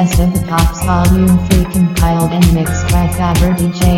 excessive tops volume 3 compiled and mixed by Faber DJ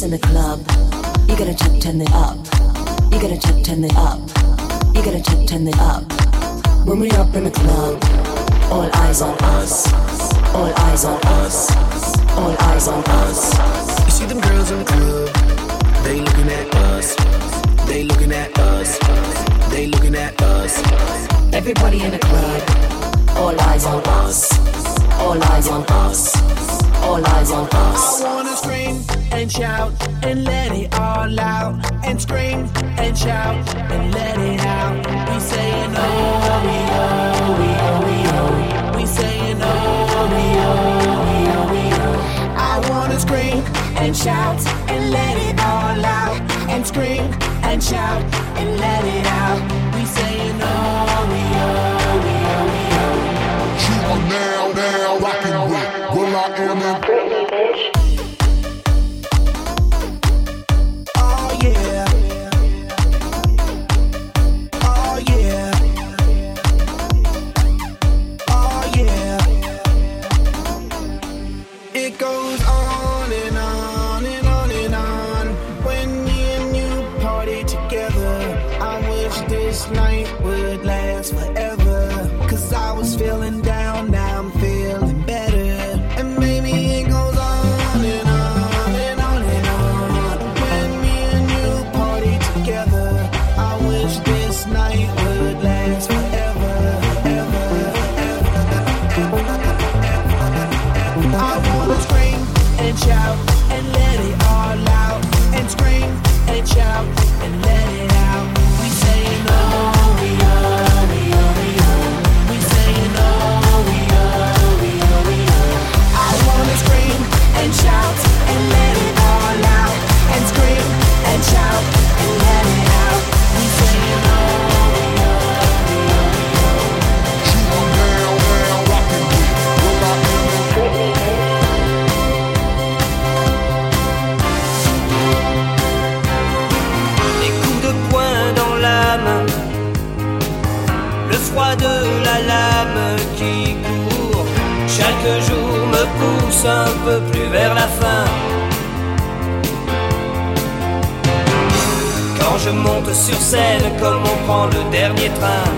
When you hear this in the club, you gotta check, turn it up. You gotta check, turn it up. You gotta check, turn it up. When we up in the club, all eyes on us. All eyes on us. All eyes on us. You see them girls in the club, they looking at us. They looking at us. They looking at us. Everybody in the club, all eyes on us. All eyes on us. All eyes on us. I wanna scream and shout and let it all out. And scream and shout and let it out. We saying oh, we oh, we oh, we oh. We saying oh, we oh, we oh, we oh. I wanna scream and shout and let it all out. And scream and shout and let it out. We saying oh, we oh, we oh, we oh. You are now, now rocking with Will I Am de la lame qui court, chaque jour me pousse un peu plus vers la fin. Quand je monte sur scène comme on prend le dernier train,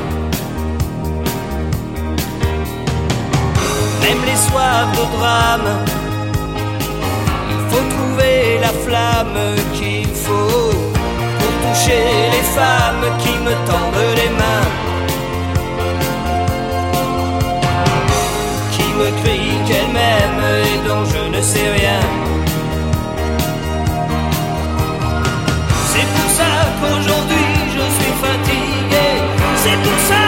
même les soirs de drame, il faut trouver la flamme qu'il faut pour toucher les femmes qui me tendent les mains, me crient qu'elles m'aiment et dont je ne sais rien. C'est pour ça qu'aujourd'hui je suis fatigué. C'est pour ça